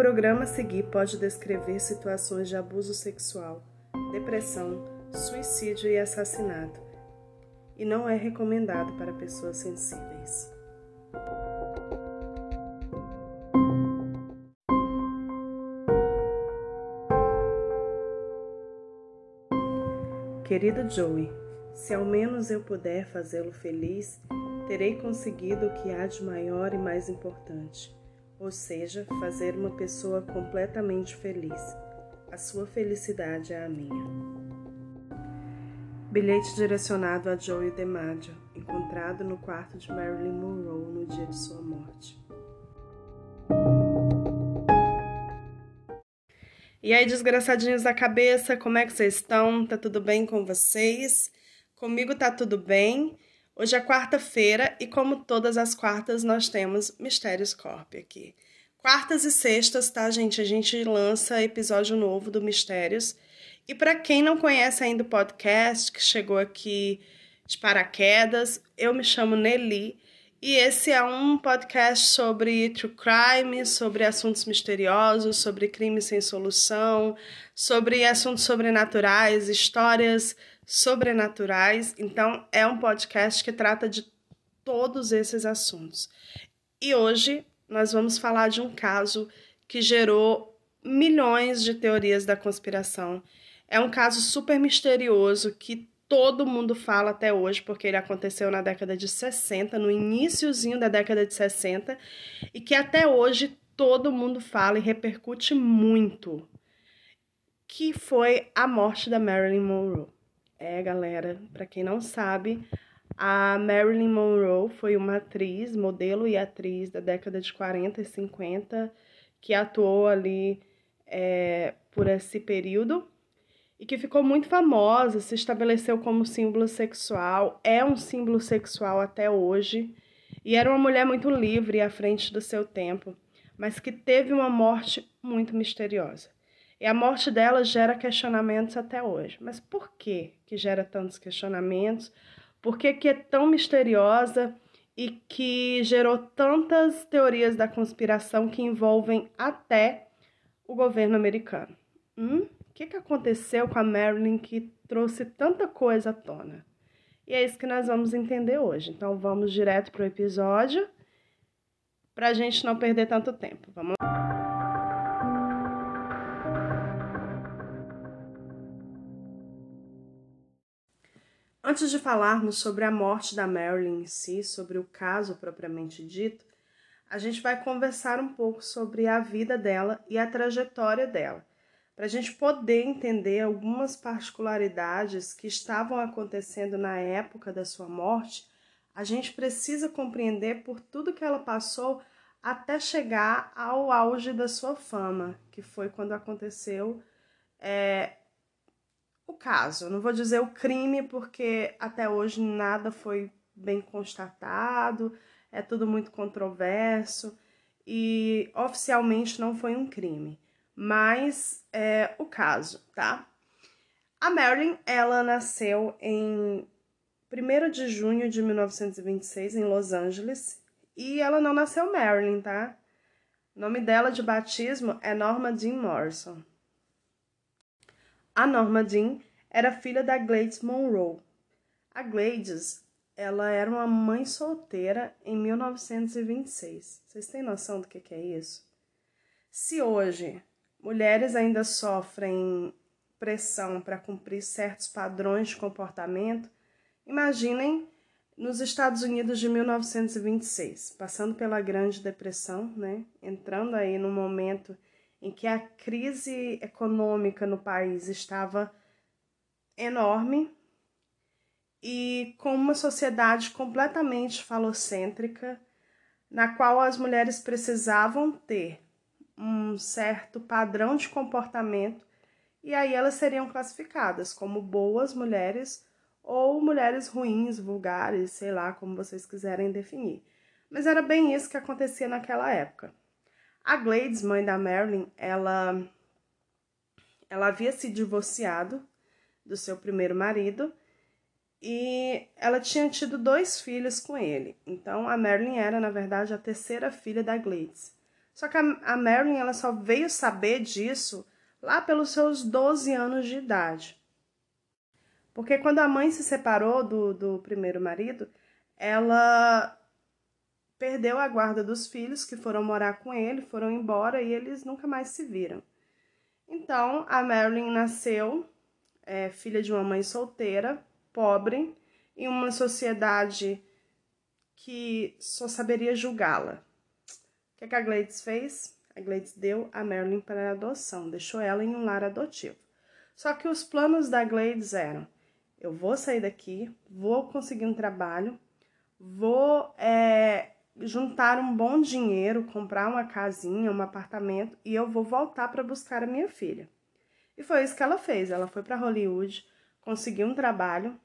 programa a seguir pode descrever situações de abuso sexual, depressão, suicídio e assassinato, e não é recomendado para pessoas sensíveis. Querido Joey, se ao menos eu puder fazê-lo feliz, terei conseguido o que há de maior e mais importante, ou seja, fazer uma pessoa completamente feliz. A sua felicidade é a minha. Bilhete direcionado a Joey DeMaggio, encontrado no quarto de Marilyn Monroe no dia de sua morte. E aí, desgraçadinhos da cabeça, como é que vocês estão? Tá tudo bem com vocês? Comigo tá tudo bem. Hoje é quarta-feira e, como todas as quartas, nós temos Mistérios Corp aqui. Quartas e sextas, tá, gente? A gente lança episódio novo do Mistérios. E para quem não conhece ainda o podcast, que chegou aqui de paraquedas, eu me chamo Nelly e esse é um podcast sobre true crime, sobre assuntos misteriosos, sobre crimes sem solução, sobre assuntos sobrenaturais, histórias sobrenaturais. Então, é um podcast que trata de todos esses assuntos. E hoje nós vamos falar de um caso que gerou milhões de teorias da conspiração. É um caso super misterioso que todo mundo fala até hoje, porque ele aconteceu na década de 60, no iníciozinho da década de 60, e que até hoje todo mundo fala e repercute muito, que foi a morte da Marilyn Monroe. É, galera, para quem não sabe, a Marilyn Monroe foi uma atriz, modelo e atriz da década de 40 e 50, que atuou ali é, por esse período e que ficou muito famosa, se estabeleceu como símbolo sexual, é um símbolo sexual até hoje, e era uma mulher muito livre à frente do seu tempo, mas que teve uma morte muito misteriosa. E a morte dela gera questionamentos até hoje. Mas por que que gera tantos questionamentos? Por que, que é tão misteriosa e que gerou tantas teorias da conspiração que envolvem até o governo americano? Hum? O que, que aconteceu com a Marilyn que trouxe tanta coisa à tona? E é isso que nós vamos entender hoje. Então vamos direto para o episódio para a gente não perder tanto tempo. Vamos Antes de falarmos sobre a morte da Marilyn em si, sobre o caso propriamente dito, a gente vai conversar um pouco sobre a vida dela e a trajetória dela para a gente poder entender algumas particularidades que estavam acontecendo na época da sua morte, a gente precisa compreender por tudo que ela passou até chegar ao auge da sua fama, que foi quando aconteceu é, o caso. não vou dizer o crime, porque até hoje nada foi bem constatado, é tudo muito controverso e oficialmente não foi um crime mas é o caso, tá? A Marilyn, ela nasceu em 1 de junho de 1926 em Los Angeles e ela não nasceu Marilyn, tá? O nome dela de batismo é Norma Jean Morrison. A Norma Jean era filha da Gladys Monroe. A Gladys, ela era uma mãe solteira em 1926. Vocês têm noção do que, que é isso? Se hoje mulheres ainda sofrem pressão para cumprir certos padrões de comportamento, imaginem nos Estados Unidos de 1926, passando pela Grande Depressão, né? entrando aí no momento em que a crise econômica no país estava enorme e com uma sociedade completamente falocêntrica, na qual as mulheres precisavam ter um certo padrão de comportamento e aí elas seriam classificadas como boas mulheres ou mulheres ruins, vulgares, sei lá como vocês quiserem definir. Mas era bem isso que acontecia naquela época. A Gladys, mãe da Marilyn, ela ela havia se divorciado do seu primeiro marido e ela tinha tido dois filhos com ele. Então a Marilyn era, na verdade, a terceira filha da Gladys. Só que a, a Marilyn ela só veio saber disso lá pelos seus 12 anos de idade. Porque quando a mãe se separou do, do primeiro marido, ela perdeu a guarda dos filhos que foram morar com ele, foram embora e eles nunca mais se viram. Então a Marilyn nasceu é, filha de uma mãe solteira, pobre, em uma sociedade que só saberia julgá-la. O que, é que a Gladys fez? A Gladys deu a Marilyn para adoção, deixou ela em um lar adotivo. Só que os planos da Gladys eram: eu vou sair daqui, vou conseguir um trabalho, vou é, juntar um bom dinheiro, comprar uma casinha, um apartamento e eu vou voltar para buscar a minha filha. E foi isso que ela fez. Ela foi para Hollywood, conseguiu um trabalho,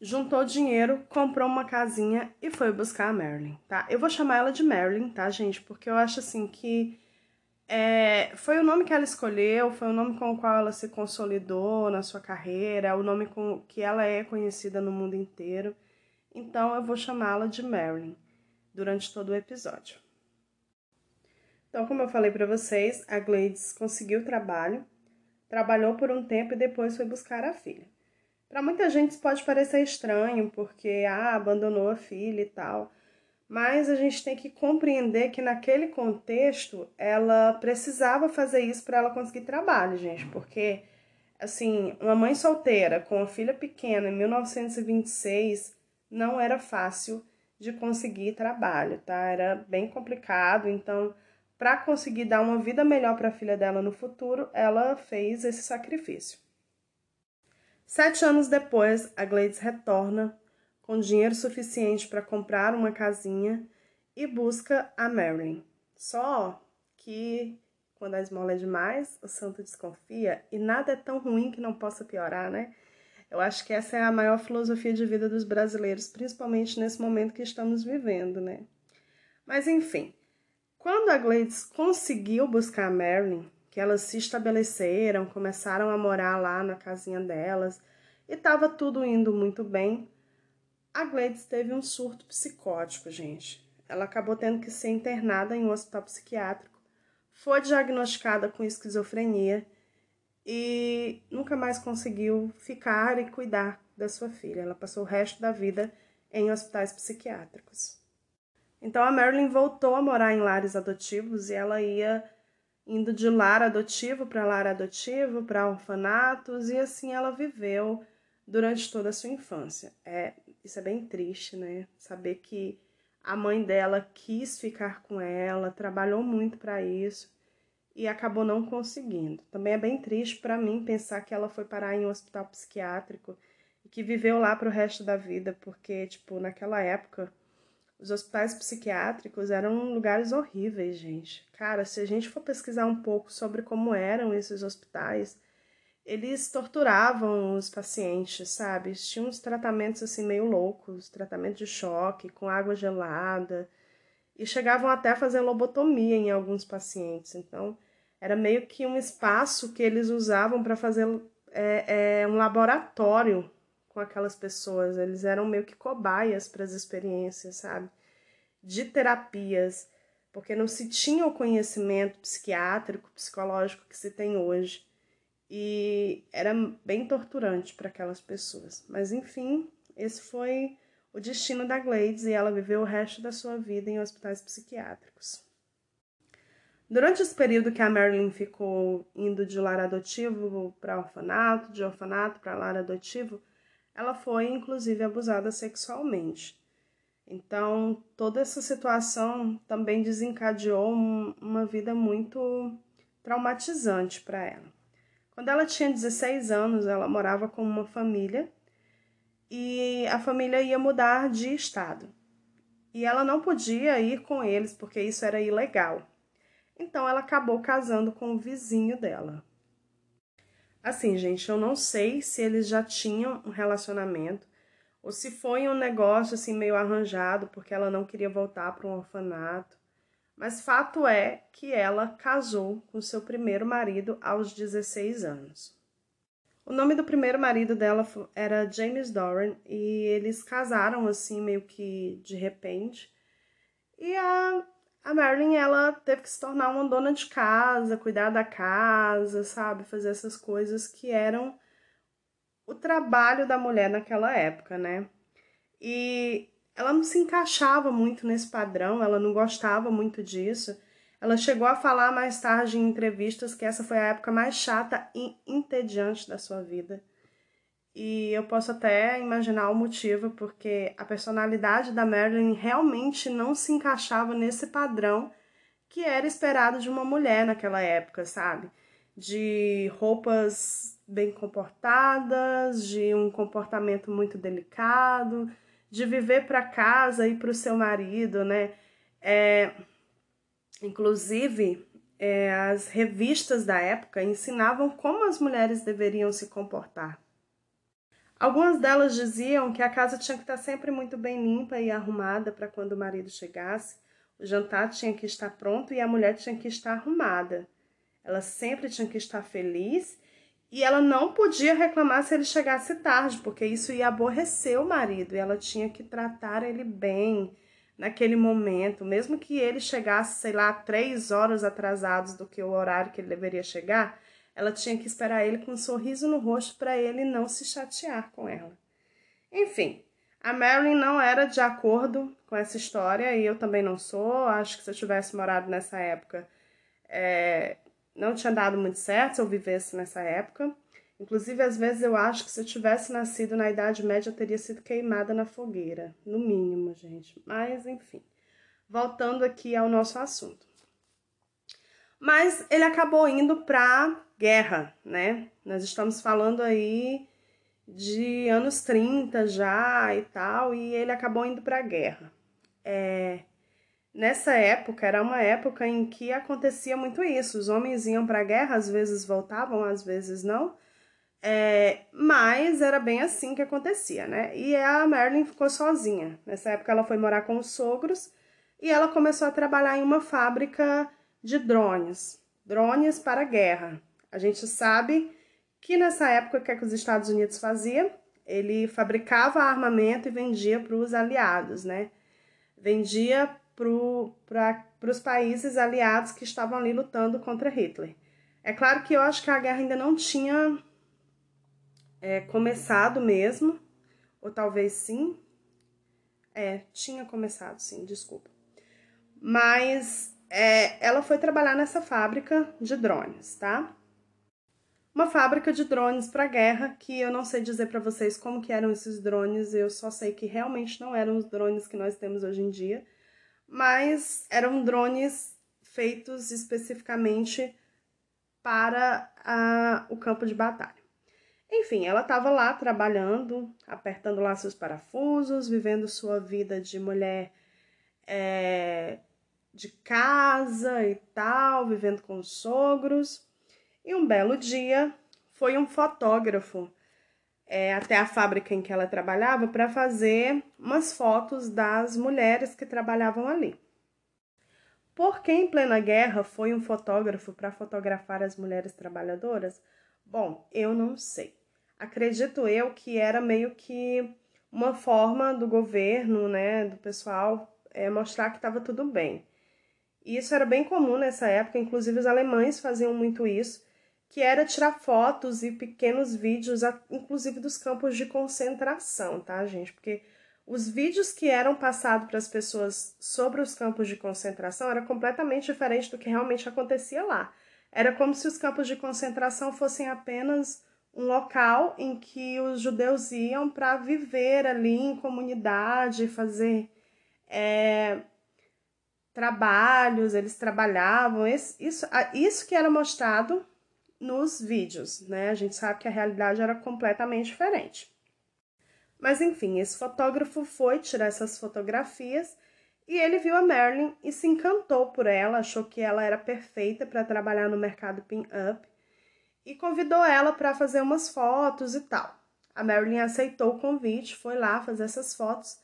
juntou dinheiro, comprou uma casinha e foi buscar a Marilyn, tá? Eu vou chamar ela de Marilyn, tá, gente? Porque eu acho assim que é, foi o nome que ela escolheu, foi o nome com o qual ela se consolidou na sua carreira, é o nome com que ela é conhecida no mundo inteiro. Então eu vou chamá-la de Marilyn durante todo o episódio. Então, como eu falei para vocês, a Gladys conseguiu trabalho, trabalhou por um tempo e depois foi buscar a filha. Para muita gente isso pode parecer estranho, porque ah, abandonou a filha e tal. Mas a gente tem que compreender que naquele contexto ela precisava fazer isso para ela conseguir trabalho, gente, porque assim, uma mãe solteira com uma filha pequena em 1926 não era fácil de conseguir trabalho, tá? Era bem complicado, então para conseguir dar uma vida melhor para a filha dela no futuro, ela fez esse sacrifício. Sete anos depois, a Gladys retorna com dinheiro suficiente para comprar uma casinha e busca a Marilyn. Só que quando a esmola é demais, o santo desconfia e nada é tão ruim que não possa piorar, né? Eu acho que essa é a maior filosofia de vida dos brasileiros, principalmente nesse momento que estamos vivendo, né? Mas enfim, quando a Gladys conseguiu buscar a Marilyn, que elas se estabeleceram, começaram a morar lá na casinha delas e estava tudo indo muito bem, a Gladys teve um surto psicótico, gente. Ela acabou tendo que ser internada em um hospital psiquiátrico, foi diagnosticada com esquizofrenia e nunca mais conseguiu ficar e cuidar da sua filha. Ela passou o resto da vida em hospitais psiquiátricos. Então a Marilyn voltou a morar em lares adotivos e ela ia indo de lar adotivo para lar adotivo, para orfanatos e assim ela viveu durante toda a sua infância. É, isso é bem triste, né? Saber que a mãe dela quis ficar com ela, trabalhou muito para isso e acabou não conseguindo. Também é bem triste para mim pensar que ela foi parar em um hospital psiquiátrico e que viveu lá para o resto da vida, porque tipo, naquela época os hospitais psiquiátricos eram lugares horríveis, gente. Cara, se a gente for pesquisar um pouco sobre como eram esses hospitais, eles torturavam os pacientes, sabe? Tinham uns tratamentos assim meio loucos, tratamento de choque com água gelada, e chegavam até a fazer lobotomia em alguns pacientes. Então, era meio que um espaço que eles usavam para fazer é, é, um laboratório com aquelas pessoas. Eles eram meio que cobaias para as experiências, sabe? De terapias, porque não se tinha o conhecimento psiquiátrico, psicológico que se tem hoje. E era bem torturante para aquelas pessoas. Mas enfim, esse foi o destino da Gladys e ela viveu o resto da sua vida em hospitais psiquiátricos. Durante esse período que a Marilyn ficou indo de lar adotivo para orfanato, de orfanato para lar adotivo, ela foi inclusive abusada sexualmente. Então, toda essa situação também desencadeou uma vida muito traumatizante para ela. Quando ela tinha 16 anos, ela morava com uma família e a família ia mudar de estado. E ela não podia ir com eles porque isso era ilegal. Então ela acabou casando com o vizinho dela. Assim, gente, eu não sei se eles já tinham um relacionamento ou se foi um negócio assim meio arranjado porque ela não queria voltar para um orfanato. Mas fato é que ela casou com seu primeiro marido aos 16 anos. O nome do primeiro marido dela era James Doran e eles casaram assim meio que de repente. E a, a Marilyn ela teve que se tornar uma dona de casa, cuidar da casa, sabe, fazer essas coisas que eram o trabalho da mulher naquela época, né? E ela não se encaixava muito nesse padrão, ela não gostava muito disso. Ela chegou a falar mais tarde em entrevistas que essa foi a época mais chata e entediante da sua vida. E eu posso até imaginar o motivo, porque a personalidade da Marilyn realmente não se encaixava nesse padrão que era esperado de uma mulher naquela época, sabe? De roupas bem comportadas, de um comportamento muito delicado, de viver para casa e para o seu marido, né? É, inclusive, é, as revistas da época ensinavam como as mulheres deveriam se comportar. Algumas delas diziam que a casa tinha que estar sempre muito bem limpa e arrumada para quando o marido chegasse. O jantar tinha que estar pronto e a mulher tinha que estar arrumada. Ela sempre tinha que estar feliz e ela não podia reclamar se ele chegasse tarde, porque isso ia aborrecer o marido e ela tinha que tratar ele bem naquele momento, mesmo que ele chegasse, sei lá, três horas atrasados do que o horário que ele deveria chegar ela tinha que esperar ele com um sorriso no rosto para ele não se chatear com ela. Enfim, a Marilyn não era de acordo com essa história e eu também não sou. Acho que se eu tivesse morado nessa época, é, não tinha dado muito certo se eu vivesse nessa época. Inclusive, às vezes eu acho que se eu tivesse nascido na Idade Média, eu teria sido queimada na fogueira. No mínimo, gente. Mas, enfim. Voltando aqui ao nosso assunto. Mas ele acabou indo para guerra, né? Nós estamos falando aí de anos 30 já e tal, e ele acabou indo para guerra. É, nessa época, era uma época em que acontecia muito isso: os homens iam para guerra, às vezes voltavam, às vezes não. É, mas era bem assim que acontecia, né? E a Marilyn ficou sozinha. Nessa época, ela foi morar com os sogros e ela começou a trabalhar em uma fábrica de drones drones para guerra. A gente sabe que nessa época o que, é que os Estados Unidos fazia? Ele fabricava armamento e vendia para os aliados, né? Vendia para os países aliados que estavam ali lutando contra Hitler. É claro que eu acho que a guerra ainda não tinha é, começado mesmo, ou talvez sim. É, tinha começado, sim, desculpa. Mas é, ela foi trabalhar nessa fábrica de drones, tá? uma fábrica de drones para guerra, que eu não sei dizer para vocês como que eram esses drones, eu só sei que realmente não eram os drones que nós temos hoje em dia, mas eram drones feitos especificamente para a, o campo de batalha. Enfim, ela estava lá trabalhando, apertando lá seus parafusos, vivendo sua vida de mulher é, de casa e tal, vivendo com os sogros. E um belo dia foi um fotógrafo é, até a fábrica em que ela trabalhava para fazer umas fotos das mulheres que trabalhavam ali. Por que em plena guerra foi um fotógrafo para fotografar as mulheres trabalhadoras? Bom, eu não sei. Acredito eu que era meio que uma forma do governo, né, do pessoal, é, mostrar que estava tudo bem. E isso era bem comum nessa época, inclusive os alemães faziam muito isso que era tirar fotos e pequenos vídeos, inclusive dos campos de concentração, tá, gente? Porque os vídeos que eram passados para as pessoas sobre os campos de concentração era completamente diferente do que realmente acontecia lá. Era como se os campos de concentração fossem apenas um local em que os judeus iam para viver ali em comunidade, fazer é, trabalhos, eles trabalhavam. Isso, isso que era mostrado nos vídeos, né? A gente sabe que a realidade era completamente diferente. Mas enfim, esse fotógrafo foi tirar essas fotografias e ele viu a Marilyn e se encantou por ela, achou que ela era perfeita para trabalhar no mercado pin-up e convidou ela para fazer umas fotos e tal. A Marilyn aceitou o convite, foi lá fazer essas fotos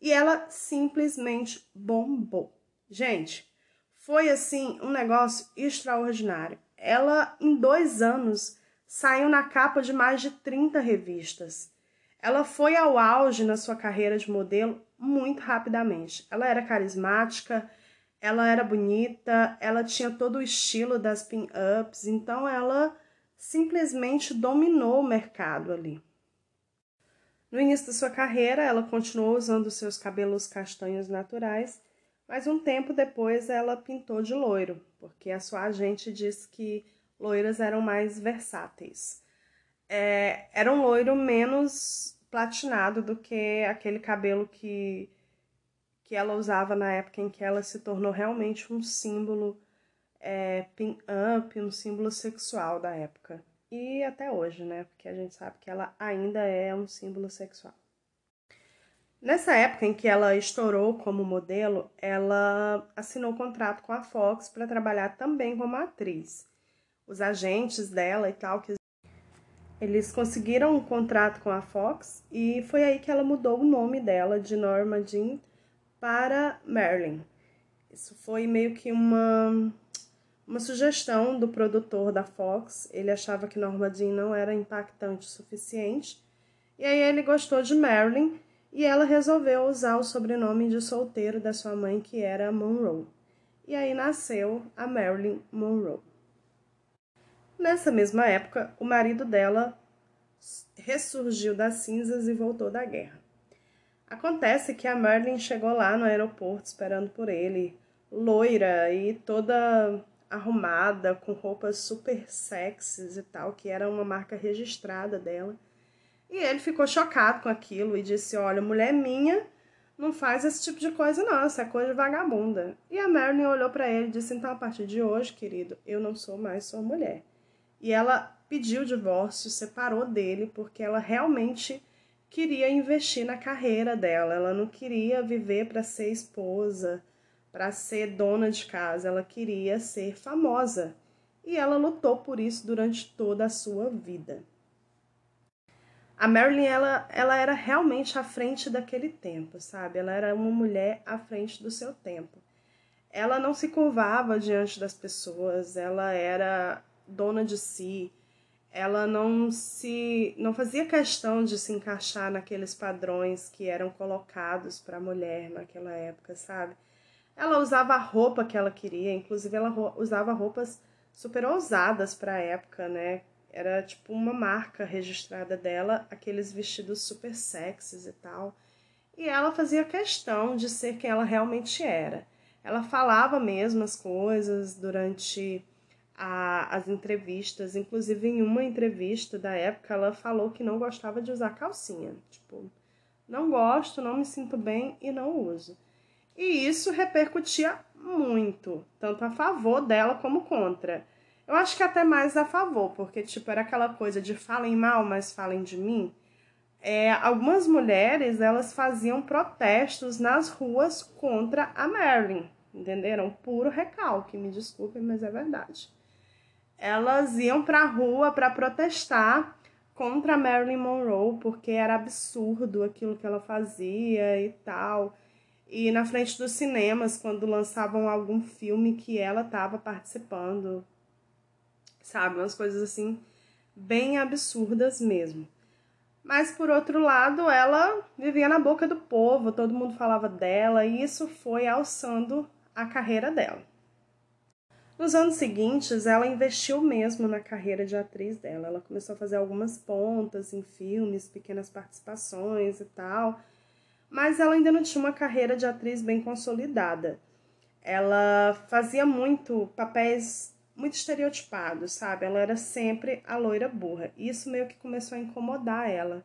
e ela simplesmente bombou. Gente, foi assim um negócio extraordinário ela, em dois anos, saiu na capa de mais de 30 revistas. Ela foi ao auge na sua carreira de modelo muito rapidamente. Ela era carismática, ela era bonita, ela tinha todo o estilo das pin-ups, então ela simplesmente dominou o mercado ali. No início da sua carreira, ela continuou usando seus cabelos castanhos naturais, mas um tempo depois ela pintou de loiro, porque a sua agente disse que loiras eram mais versáteis. É, era um loiro menos platinado do que aquele cabelo que que ela usava na época em que ela se tornou realmente um símbolo é, pin-up, um símbolo sexual da época. E até hoje, né? Porque a gente sabe que ela ainda é um símbolo sexual. Nessa época em que ela estourou como modelo, ela assinou um contrato com a Fox para trabalhar também como atriz. Os agentes dela e tal, que eles conseguiram um contrato com a Fox e foi aí que ela mudou o nome dela de Norma Jean para Marilyn. Isso foi meio que uma, uma sugestão do produtor da Fox. Ele achava que Norma Jean não era impactante o suficiente. E aí ele gostou de Marilyn e ela resolveu usar o sobrenome de solteiro da sua mãe, que era Monroe. E aí nasceu a Marilyn Monroe. Nessa mesma época, o marido dela ressurgiu das cinzas e voltou da guerra. Acontece que a Marilyn chegou lá no aeroporto esperando por ele, loira e toda arrumada, com roupas super sexys e tal, que era uma marca registrada dela. E ele ficou chocado com aquilo e disse: Olha, mulher minha não faz esse tipo de coisa, não, isso é coisa de vagabunda. E a Marilyn olhou para ele e disse: Então, a partir de hoje, querido, eu não sou mais sua mulher. E ela pediu o divórcio, separou dele, porque ela realmente queria investir na carreira dela. Ela não queria viver para ser esposa, para ser dona de casa, ela queria ser famosa. E ela lutou por isso durante toda a sua vida. A Marilyn, ela, ela era realmente à frente daquele tempo, sabe? Ela era uma mulher à frente do seu tempo. Ela não se curvava diante das pessoas, ela era dona de si, ela não se não fazia questão de se encaixar naqueles padrões que eram colocados para a mulher naquela época, sabe? Ela usava a roupa que ela queria, inclusive ela usava roupas super ousadas para a época, né? Era tipo uma marca registrada dela, aqueles vestidos super sexys e tal. E ela fazia questão de ser quem ela realmente era. Ela falava mesmo as coisas durante a, as entrevistas. Inclusive, em uma entrevista da época, ela falou que não gostava de usar calcinha. Tipo, não gosto, não me sinto bem e não uso. E isso repercutia muito, tanto a favor dela como contra. Eu acho que até mais a favor, porque tipo era aquela coisa de falem mal, mas falem de mim. É, algumas mulheres elas faziam protestos nas ruas contra a Marilyn, entenderam? Puro recalque, me desculpem, mas é verdade elas iam para a rua para protestar contra Marilyn Monroe, porque era absurdo aquilo que ela fazia e tal. E na frente dos cinemas, quando lançavam algum filme que ela estava participando, sabe? Umas coisas assim, bem absurdas mesmo. Mas por outro lado, ela vivia na boca do povo, todo mundo falava dela, e isso foi alçando a carreira dela. Nos anos seguintes, ela investiu mesmo na carreira de atriz dela. Ela começou a fazer algumas pontas em filmes, pequenas participações e tal, mas ela ainda não tinha uma carreira de atriz bem consolidada. Ela fazia muito papéis muito estereotipados, sabe? Ela era sempre a loira burra. Isso meio que começou a incomodar ela,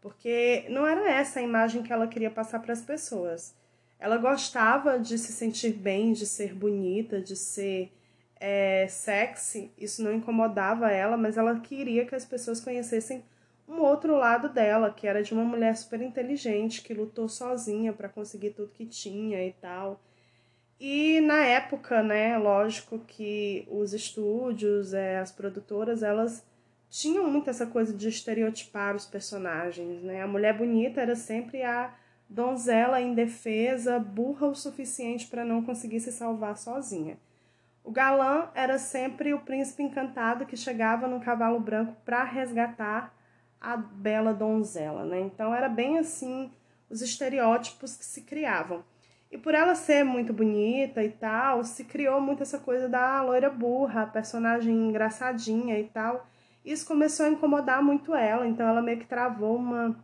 porque não era essa a imagem que ela queria passar para as pessoas. Ela gostava de se sentir bem, de ser bonita, de ser é, sexy, isso não incomodava ela, mas ela queria que as pessoas conhecessem um outro lado dela, que era de uma mulher super inteligente, que lutou sozinha para conseguir tudo que tinha e tal. E na época, né, lógico que os estúdios, é, as produtoras, elas tinham muito essa coisa de estereotipar os personagens, né? A mulher bonita era sempre a donzela indefesa, burra o suficiente para não conseguir se salvar sozinha. O galã era sempre o príncipe encantado que chegava num cavalo branco para resgatar a bela donzela, né? Então era bem assim os estereótipos que se criavam. E por ela ser muito bonita e tal, se criou muito essa coisa da loira burra, personagem engraçadinha e tal. Isso começou a incomodar muito ela, então ela meio que travou uma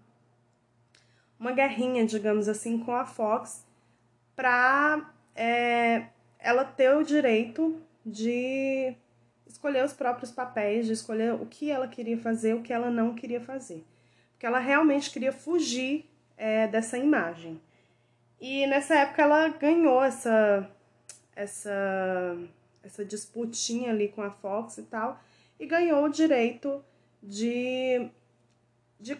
uma guerrinha, digamos assim, com a Fox para é, ela ter o direito de escolher os próprios papéis, de escolher o que ela queria fazer, o que ela não queria fazer. Porque ela realmente queria fugir é, dessa imagem. E nessa época ela ganhou essa, essa, essa disputinha ali com a Fox e tal, e ganhou o direito de, de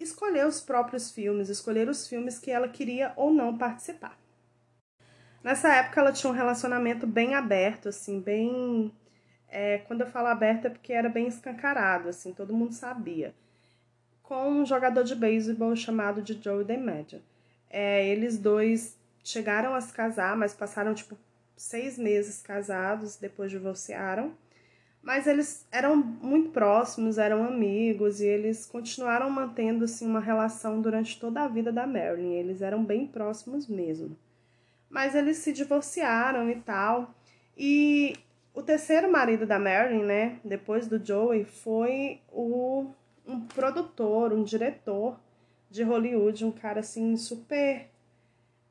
escolher os próprios filmes, escolher os filmes que ela queria ou não participar. Nessa época ela tinha um relacionamento bem aberto, assim, bem. É, quando eu falo aberto é porque era bem escancarado, assim, todo mundo sabia. Com um jogador de beisebol chamado de Joe DiMaggio. É, eles dois chegaram a se casar, mas passaram tipo seis meses casados, depois divorciaram. Mas eles eram muito próximos, eram amigos e eles continuaram mantendo assim uma relação durante toda a vida da Marilyn. Eles eram bem próximos mesmo. Mas eles se divorciaram e tal. E o terceiro marido da Marilyn, né, depois do Joey, foi o um produtor, um diretor de Hollywood, um cara assim super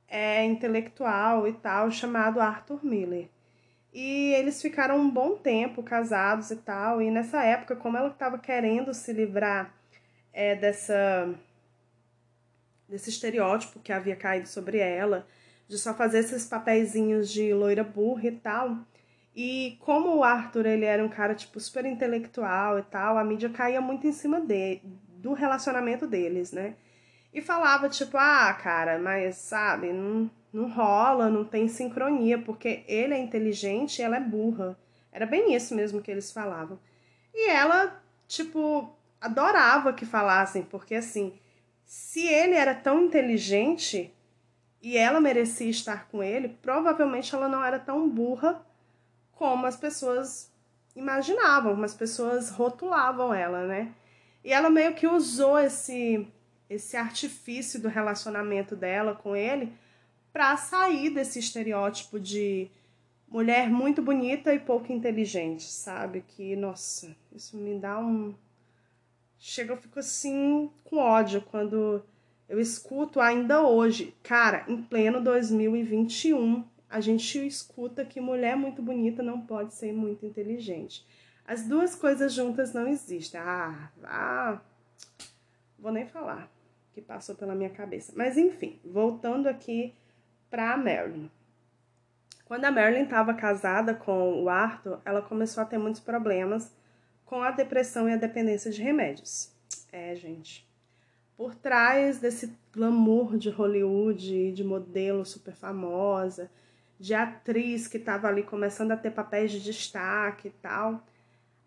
é, intelectual e tal, chamado Arthur Miller. E eles ficaram um bom tempo casados e tal. E nessa época, como ela estava querendo se livrar é, dessa desse estereótipo que havia caído sobre ela, de só fazer esses papeizinhos de loira burra e tal. E como o Arthur ele era um cara tipo super intelectual e tal, a mídia caía muito em cima de, do relacionamento deles, né? E falava tipo, ah, cara, mas sabe, não, não rola, não tem sincronia, porque ele é inteligente e ela é burra. Era bem isso mesmo que eles falavam. E ela, tipo, adorava que falassem, porque assim, se ele era tão inteligente e ela merecia estar com ele, provavelmente ela não era tão burra como as pessoas imaginavam, como as pessoas rotulavam ela, né? E ela meio que usou esse esse artifício do relacionamento dela com ele para sair desse estereótipo de mulher muito bonita e pouco inteligente, sabe? Que, nossa, isso me dá um. Chega, eu fico assim com ódio quando eu escuto ainda hoje. Cara, em pleno 2021, a gente escuta que mulher muito bonita não pode ser muito inteligente. As duas coisas juntas não existem. Ah, ah, vou nem falar que passou pela minha cabeça. Mas enfim, voltando aqui para a Marilyn. Quando a Marilyn estava casada com o Arthur, ela começou a ter muitos problemas com a depressão e a dependência de remédios. É, gente. Por trás desse glamour de Hollywood, de modelo super famosa, de atriz que estava ali começando a ter papéis de destaque e tal,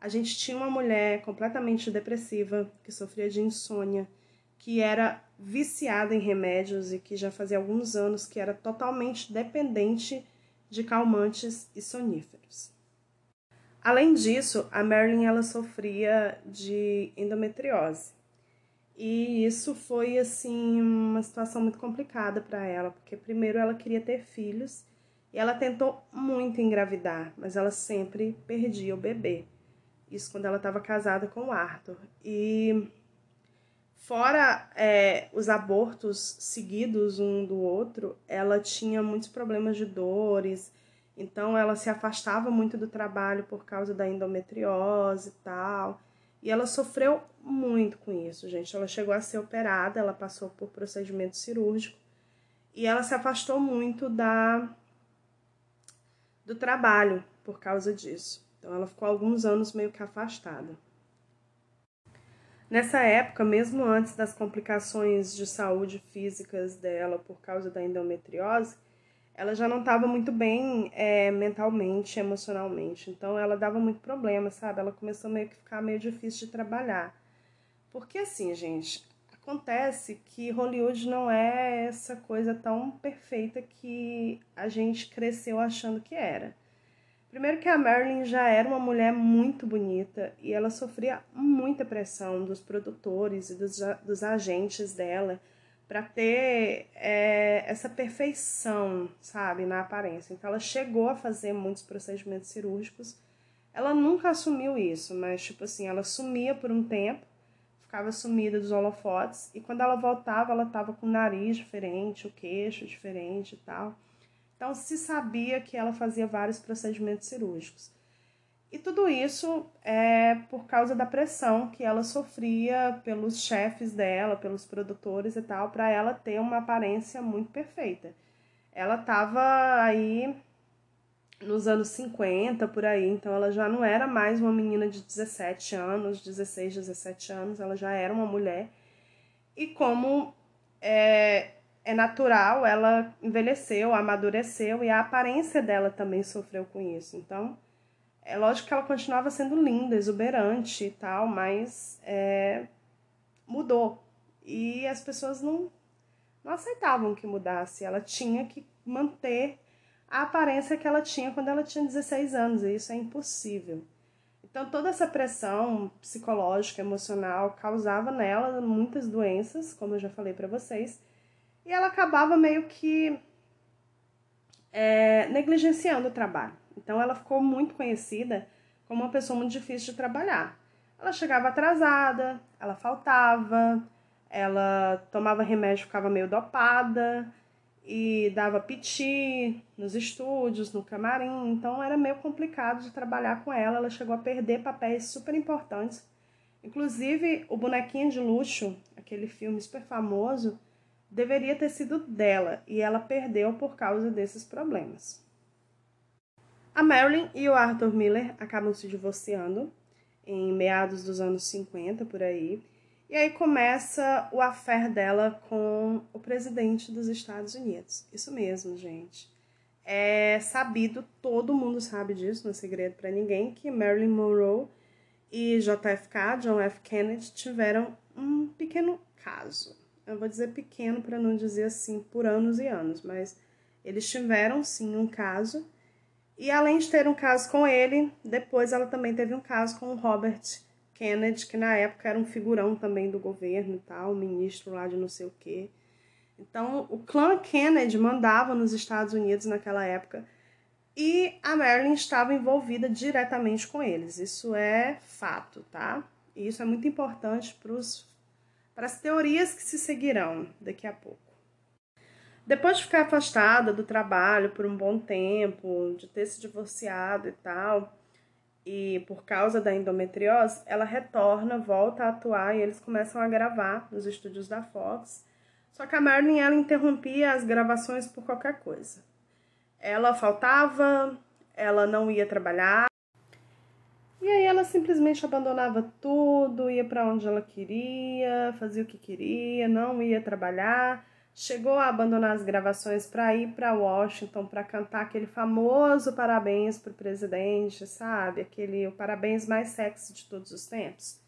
a gente tinha uma mulher completamente depressiva, que sofria de insônia, que era viciada em remédios e que já fazia alguns anos que era totalmente dependente de calmantes e soníferos. Além disso, a Marilyn ela sofria de endometriose. E isso foi assim uma situação muito complicada para ela, porque primeiro ela queria ter filhos e ela tentou muito engravidar, mas ela sempre perdia o bebê. Isso quando ela estava casada com o Arthur. E Fora é, os abortos seguidos um do outro, ela tinha muitos problemas de dores, então ela se afastava muito do trabalho por causa da endometriose e tal. E ela sofreu muito com isso, gente. Ela chegou a ser operada, ela passou por procedimento cirúrgico e ela se afastou muito da do trabalho por causa disso. Então ela ficou alguns anos meio que afastada. Nessa época, mesmo antes das complicações de saúde físicas dela por causa da endometriose, ela já não estava muito bem é, mentalmente, emocionalmente. Então ela dava muito problema, sabe? Ela começou meio que ficar meio difícil de trabalhar. Porque assim, gente, acontece que Hollywood não é essa coisa tão perfeita que a gente cresceu achando que era. Primeiro que a Marilyn já era uma mulher muito bonita e ela sofria muita pressão dos produtores e dos, dos agentes dela para ter é, essa perfeição, sabe, na aparência. Então ela chegou a fazer muitos procedimentos cirúrgicos. Ela nunca assumiu isso, mas tipo assim, ela sumia por um tempo, ficava sumida dos holofotes e quando ela voltava, ela tava com o nariz diferente, o queixo diferente e tal. Então se sabia que ela fazia vários procedimentos cirúrgicos. E tudo isso é por causa da pressão que ela sofria pelos chefes dela, pelos produtores e tal, para ela ter uma aparência muito perfeita. Ela estava aí nos anos 50 por aí, então ela já não era mais uma menina de 17 anos, 16, 17 anos, ela já era uma mulher. E como é, é natural, ela envelheceu, amadureceu e a aparência dela também sofreu com isso. Então, é lógico que ela continuava sendo linda, exuberante e tal, mas é, mudou. E as pessoas não, não aceitavam que mudasse. Ela tinha que manter a aparência que ela tinha quando ela tinha 16 anos, e isso é impossível. Então, toda essa pressão psicológica, emocional, causava nela muitas doenças, como eu já falei para vocês, e ela acabava meio que é, negligenciando o trabalho. Então ela ficou muito conhecida como uma pessoa muito difícil de trabalhar. Ela chegava atrasada, ela faltava, ela tomava remédio, ficava meio dopada e dava piti nos estúdios, no camarim, então era meio complicado de trabalhar com ela. Ela chegou a perder papéis super importantes. Inclusive, o Bonequinho de Luxo, aquele filme super famoso, deveria ter sido dela e ela perdeu por causa desses problemas. A Marilyn e o Arthur Miller acabam se divorciando em meados dos anos 50 por aí. E aí começa o affair dela com o presidente dos Estados Unidos. Isso mesmo, gente. É sabido, todo mundo sabe disso, não é segredo para ninguém, que Marilyn Monroe e JFK, John F. Kennedy, tiveram um pequeno caso. Eu vou dizer pequeno para não dizer assim por anos e anos, mas eles tiveram sim um caso e além de ter um caso com ele, depois ela também teve um caso com o Robert Kennedy, que na época era um figurão também do governo e tal, ministro lá de não sei o quê. Então, o clã Kennedy mandava nos Estados Unidos naquela época e a Marilyn estava envolvida diretamente com eles. Isso é fato, tá? E isso é muito importante para as teorias que se seguirão daqui a pouco. Depois de ficar afastada do trabalho por um bom tempo, de ter se divorciado e tal, e por causa da endometriose, ela retorna, volta a atuar e eles começam a gravar nos estúdios da Fox. Só que a Marilyn ela interrompia as gravações por qualquer coisa. Ela faltava, ela não ia trabalhar. E aí ela simplesmente abandonava tudo, ia para onde ela queria, fazia o que queria, não ia trabalhar chegou a abandonar as gravações para ir para Washington para cantar aquele famoso parabéns para o presidente, sabe? Aquele o parabéns mais sexy de todos os tempos.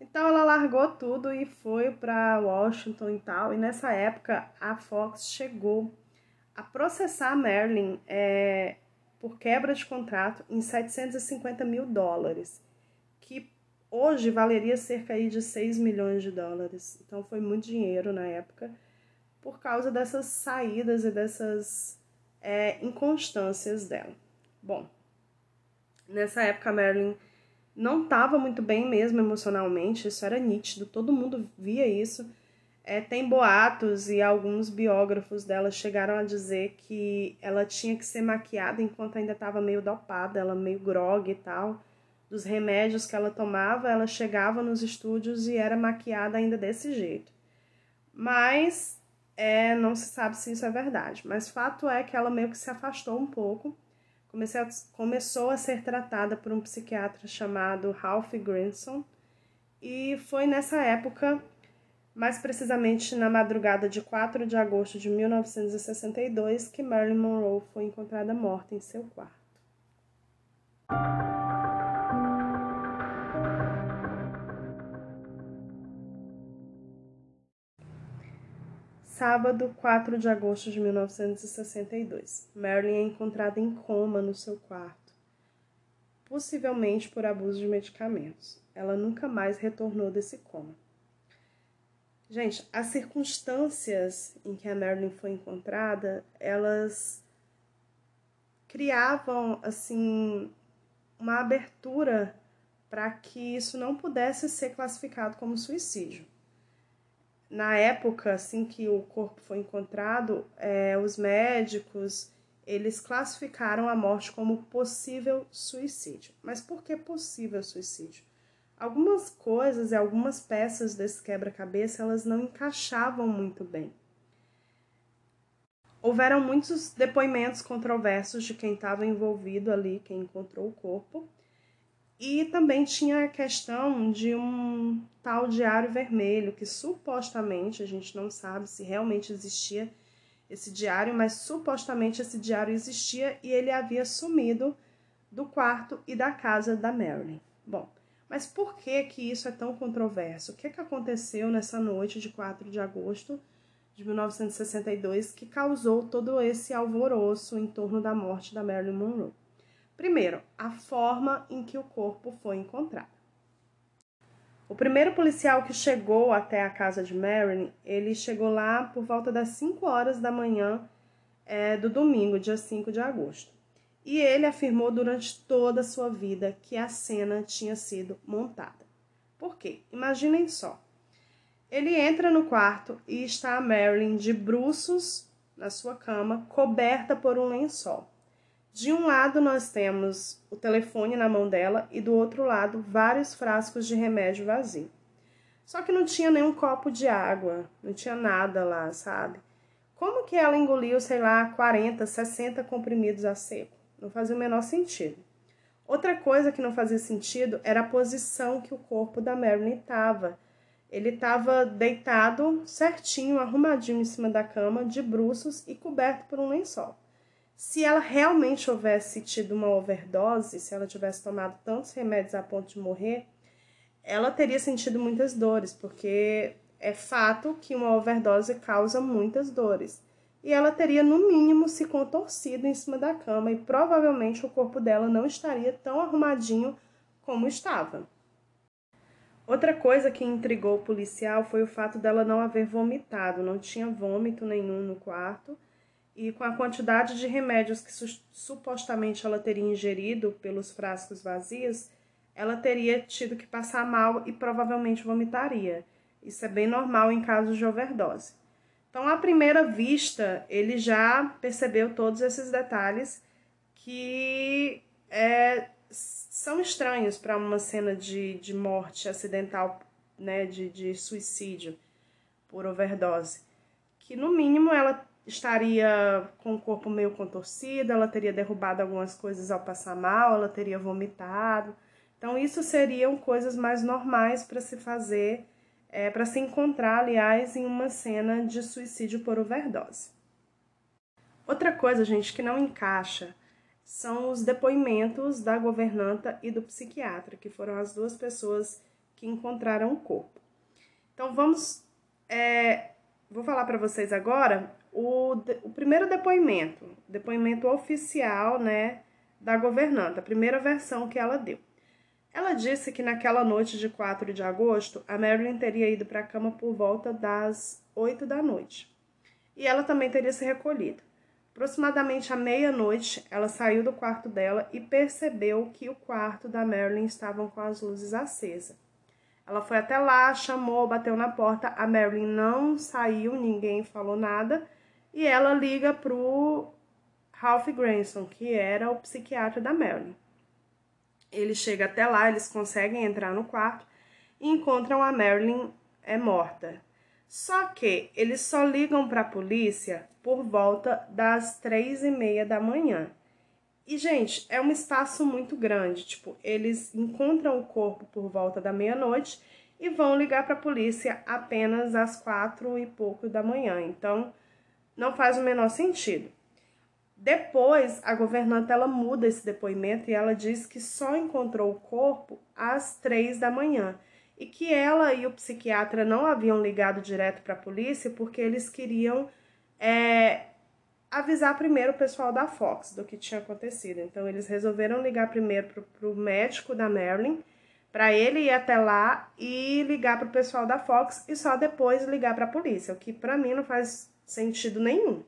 Então ela largou tudo e foi para Washington e tal. E nessa época a Fox chegou a processar a Marilyn é, por quebra de contrato em 750 mil dólares, que hoje valeria cerca de 6 milhões de dólares. Então foi muito dinheiro na época por causa dessas saídas e dessas é, inconstâncias dela. Bom, nessa época a Marilyn não estava muito bem mesmo emocionalmente, isso era nítido, todo mundo via isso. É, tem boatos e alguns biógrafos dela chegaram a dizer que ela tinha que ser maquiada enquanto ainda estava meio dopada, ela meio grog e tal. Dos remédios que ela tomava, ela chegava nos estúdios e era maquiada ainda desse jeito. Mas é, não se sabe se isso é verdade, mas fato é que ela meio que se afastou um pouco, a, começou a ser tratada por um psiquiatra chamado Ralph Grinson, e foi nessa época, mais precisamente na madrugada de 4 de agosto de 1962, que Marilyn Monroe foi encontrada morta em seu quarto. Sábado, 4 de agosto de 1962. Marilyn é encontrada em coma no seu quarto, possivelmente por abuso de medicamentos. Ela nunca mais retornou desse coma. Gente, as circunstâncias em que a Marilyn foi encontrada, elas criavam assim uma abertura para que isso não pudesse ser classificado como suicídio. Na época assim que o corpo foi encontrado, é, os médicos eles classificaram a morte como possível suicídio. Mas por que possível suicídio? Algumas coisas e algumas peças desse quebra-cabeça elas não encaixavam muito bem. Houveram muitos depoimentos controversos de quem estava envolvido ali, quem encontrou o corpo. E também tinha a questão de um tal diário vermelho, que supostamente, a gente não sabe se realmente existia esse diário, mas supostamente esse diário existia e ele havia sumido do quarto e da casa da Marilyn. Bom, mas por que que isso é tão controverso? O que que aconteceu nessa noite de 4 de agosto de 1962 que causou todo esse alvoroço em torno da morte da Marilyn Monroe? Primeiro, a forma em que o corpo foi encontrado. O primeiro policial que chegou até a casa de Marilyn, ele chegou lá por volta das 5 horas da manhã é, do domingo, dia 5 de agosto. E ele afirmou durante toda a sua vida que a cena tinha sido montada. Por quê? Imaginem só. Ele entra no quarto e está a Marilyn de bruços na sua cama, coberta por um lençol. De um lado nós temos o telefone na mão dela e do outro lado vários frascos de remédio vazio. Só que não tinha nenhum copo de água, não tinha nada lá, sabe? Como que ela engoliu, sei lá, 40, 60 comprimidos a seco? Não fazia o menor sentido. Outra coisa que não fazia sentido era a posição que o corpo da Marilyn estava. Ele estava deitado certinho, arrumadinho em cima da cama, de bruços e coberto por um lençol. Se ela realmente houvesse tido uma overdose, se ela tivesse tomado tantos remédios a ponto de morrer, ela teria sentido muitas dores, porque é fato que uma overdose causa muitas dores. E ela teria, no mínimo, se contorcido em cima da cama e provavelmente o corpo dela não estaria tão arrumadinho como estava. Outra coisa que intrigou o policial foi o fato dela não haver vomitado, não tinha vômito nenhum no quarto e com a quantidade de remédios que su supostamente ela teria ingerido pelos frascos vazios, ela teria tido que passar mal e provavelmente vomitaria. Isso é bem normal em casos de overdose. Então, à primeira vista, ele já percebeu todos esses detalhes que é, são estranhos para uma cena de, de morte acidental, né, de, de suicídio por overdose. Que no mínimo ela estaria com o corpo meio contorcido, ela teria derrubado algumas coisas ao passar mal, ela teria vomitado. Então, isso seriam coisas mais normais para se fazer, é, para se encontrar, aliás, em uma cena de suicídio por overdose. Outra coisa, gente, que não encaixa são os depoimentos da governanta e do psiquiatra, que foram as duas pessoas que encontraram o corpo. Então, vamos. É, vou falar para vocês agora o, o primeiro depoimento, depoimento oficial, né, da governanta, a primeira versão que ela deu. Ela disse que naquela noite de 4 de agosto, a Marilyn teria ido para a cama por volta das 8 da noite. E ela também teria se recolhido. Aproximadamente à meia-noite, ela saiu do quarto dela e percebeu que o quarto da Marilyn estava com as luzes acesas. Ela foi até lá, chamou, bateu na porta. A Marilyn não saiu, ninguém falou nada e ela liga pro Ralph Granson, que era o psiquiatra da Marilyn. Ele chega até lá, eles conseguem entrar no quarto e encontram a Marilyn é morta. Só que eles só ligam para a polícia por volta das três e meia da manhã. E, gente, é um espaço muito grande. Tipo, eles encontram o corpo por volta da meia-noite e vão ligar para a polícia apenas às quatro e pouco da manhã. Então, não faz o menor sentido. Depois, a governanta ela muda esse depoimento e ela diz que só encontrou o corpo às três da manhã e que ela e o psiquiatra não haviam ligado direto para a polícia porque eles queriam é, avisar primeiro o pessoal da Fox do que tinha acontecido. Então, eles resolveram ligar primeiro para o médico da Marilyn para ele ir até lá e ligar para o pessoal da Fox e só depois ligar para a polícia, o que para mim não faz sentido nenhum.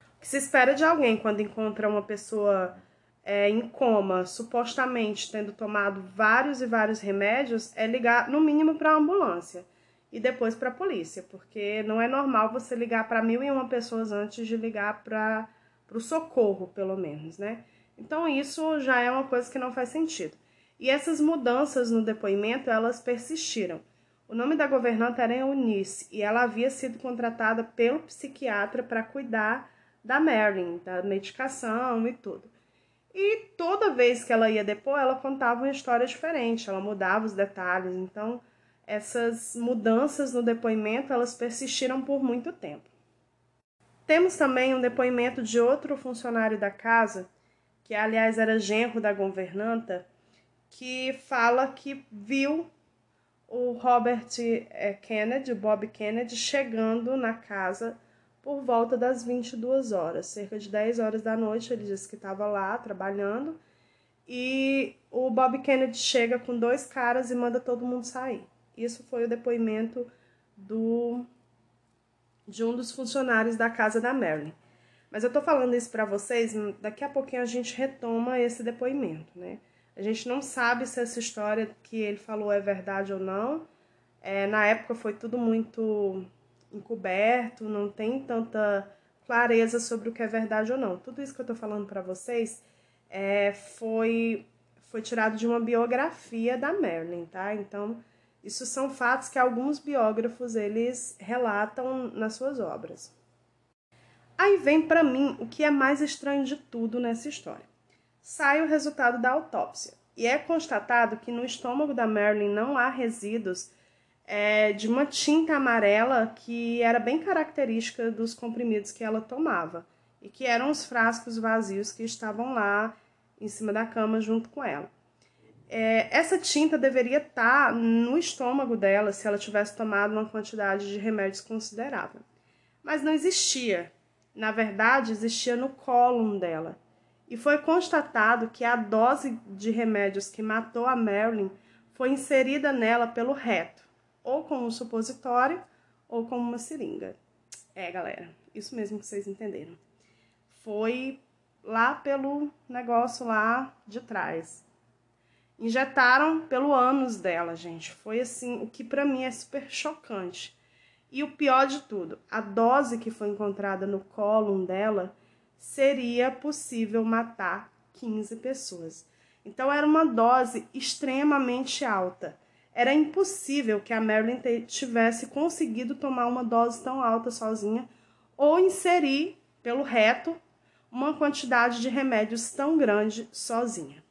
O que se espera de alguém quando encontra uma pessoa é, em coma, supostamente tendo tomado vários e vários remédios, é ligar no mínimo para a ambulância e depois para a polícia, porque não é normal você ligar para mil e uma pessoas antes de ligar para o socorro, pelo menos, né? Então isso já é uma coisa que não faz sentido. E essas mudanças no depoimento, elas persistiram. O nome da governanta era Eunice e ela havia sido contratada pelo psiquiatra para cuidar da Marilyn, da medicação e tudo. E toda vez que ela ia depor, ela contava uma história diferente, ela mudava os detalhes. Então, essas mudanças no depoimento, elas persistiram por muito tempo. Temos também um depoimento de outro funcionário da casa, que aliás era genro da governanta, que fala que viu o Robert eh, Kennedy, o Bob Kennedy, chegando na casa por volta das 22 horas, cerca de 10 horas da noite. Ele disse que estava lá trabalhando e o Bob Kennedy chega com dois caras e manda todo mundo sair. Isso foi o depoimento do de um dos funcionários da casa da Marilyn. Mas eu tô falando isso para vocês, daqui a pouquinho a gente retoma esse depoimento, né? A gente não sabe se essa história que ele falou é verdade ou não. É, na época foi tudo muito encoberto, não tem tanta clareza sobre o que é verdade ou não. Tudo isso que eu estou falando para vocês é, foi, foi tirado de uma biografia da Marilyn, tá? Então, isso são fatos que alguns biógrafos eles relatam nas suas obras. Aí vem para mim o que é mais estranho de tudo nessa história sai o resultado da autópsia. E é constatado que no estômago da Marilyn não há resíduos é, de uma tinta amarela que era bem característica dos comprimidos que ela tomava e que eram os frascos vazios que estavam lá em cima da cama junto com ela. É, essa tinta deveria estar no estômago dela se ela tivesse tomado uma quantidade de remédios considerável, mas não existia. Na verdade, existia no cólon dela e foi constatado que a dose de remédios que matou a Marilyn foi inserida nela pelo reto, ou com um supositório ou com uma seringa. É, galera, isso mesmo que vocês entenderam. Foi lá pelo negócio lá de trás. Injetaram pelo ânus dela, gente. Foi assim, o que para mim é super chocante. E o pior de tudo, a dose que foi encontrada no cólon dela seria possível matar 15 pessoas. Então era uma dose extremamente alta. Era impossível que a Marilyn tivesse conseguido tomar uma dose tão alta sozinha ou inserir pelo reto uma quantidade de remédios tão grande sozinha.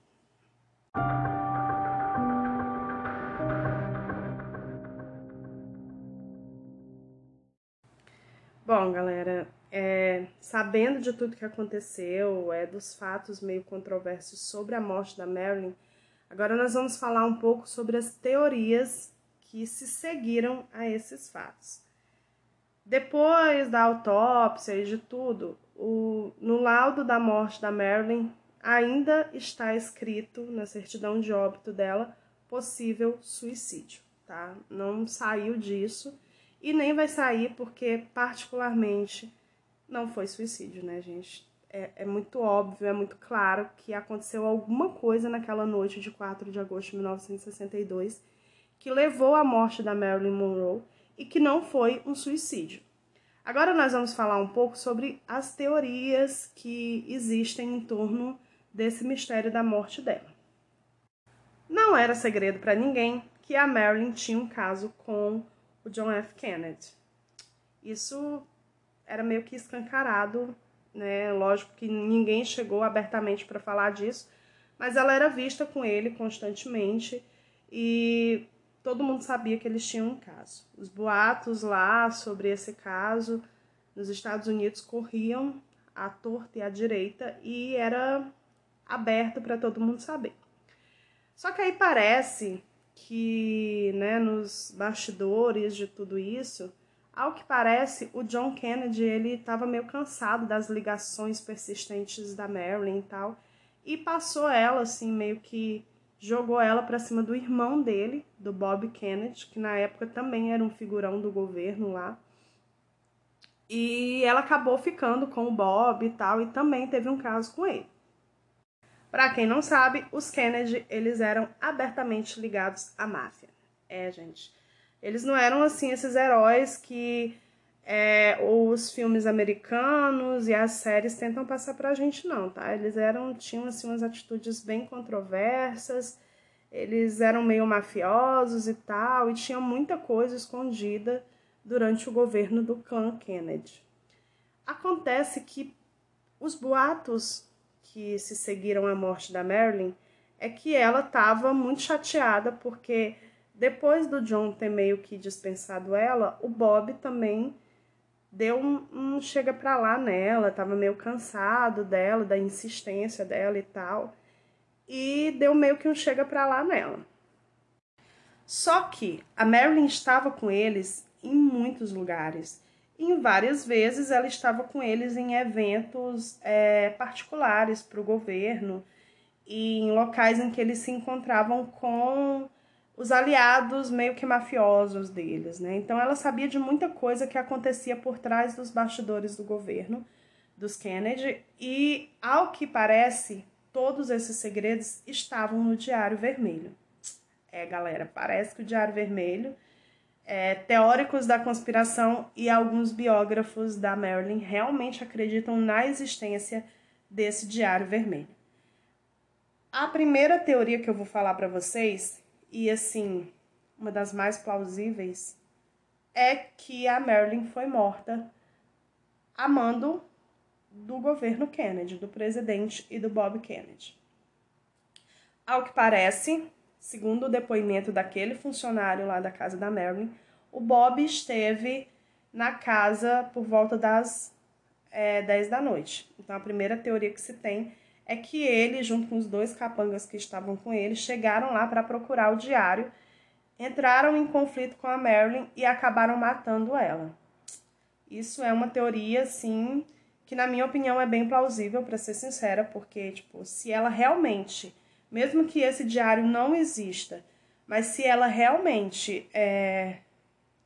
Bom, galera, é, sabendo de tudo que aconteceu, é, dos fatos meio controversos sobre a morte da Marilyn, agora nós vamos falar um pouco sobre as teorias que se seguiram a esses fatos. Depois da autópsia e de tudo, o, no laudo da morte da Marilyn ainda está escrito na certidão de óbito dela possível suicídio, tá? Não saiu disso e nem vai sair porque particularmente não foi suicídio, né, gente? É, é, muito óbvio, é muito claro que aconteceu alguma coisa naquela noite de 4 de agosto de 1962 que levou à morte da Marilyn Monroe e que não foi um suicídio. Agora nós vamos falar um pouco sobre as teorias que existem em torno desse mistério da morte dela. Não era segredo para ninguém que a Marilyn tinha um caso com o John F. Kennedy. Isso era meio que escancarado, né? Lógico que ninguém chegou abertamente para falar disso, mas ela era vista com ele constantemente e todo mundo sabia que eles tinham um caso. Os boatos lá sobre esse caso nos Estados Unidos corriam à torta e à direita e era aberto para todo mundo saber. Só que aí parece que, né, nos bastidores de tudo isso, ao que parece, o John Kennedy ele estava meio cansado das ligações persistentes da Marilyn e tal, e passou ela assim meio que jogou ela para cima do irmão dele, do Bob Kennedy, que na época também era um figurão do governo lá. E ela acabou ficando com o Bob e tal, e também teve um caso com ele. Para quem não sabe, os Kennedy, eles eram abertamente ligados à máfia. É, gente. Eles não eram assim esses heróis que é, os filmes americanos e as séries tentam passar pra gente, não, tá? Eles eram, tinham assim umas atitudes bem controversas, eles eram meio mafiosos e tal, e tinha muita coisa escondida durante o governo do clã Kennedy. Acontece que os boatos que se seguiram à morte da Marilyn é que ela estava muito chateada porque depois do John ter meio que dispensado ela, o Bob também deu um, um chega pra lá nela, tava meio cansado dela, da insistência dela e tal, e deu meio que um chega pra lá nela. Só que a Marilyn estava com eles em muitos lugares. Em várias vezes ela estava com eles em eventos é, particulares para o governo e em locais em que eles se encontravam com os aliados meio que mafiosos deles, né? Então ela sabia de muita coisa que acontecia por trás dos bastidores do governo dos Kennedy e, ao que parece, todos esses segredos estavam no Diário Vermelho. É, galera, parece que o Diário Vermelho, é, teóricos da conspiração e alguns biógrafos da Marilyn realmente acreditam na existência desse Diário Vermelho. A primeira teoria que eu vou falar para vocês e assim, uma das mais plausíveis é que a Marilyn foi morta a mando do governo Kennedy, do presidente e do Bob Kennedy. Ao que parece, segundo o depoimento daquele funcionário lá da casa da Marilyn, o Bob esteve na casa por volta das é, 10 da noite. Então, a primeira teoria que se tem é que ele, junto com os dois capangas que estavam com ele, chegaram lá para procurar o diário, entraram em conflito com a Marilyn e acabaram matando ela. Isso é uma teoria, assim, que na minha opinião é bem plausível, para ser sincera, porque, tipo, se ela realmente, mesmo que esse diário não exista, mas se ela realmente é,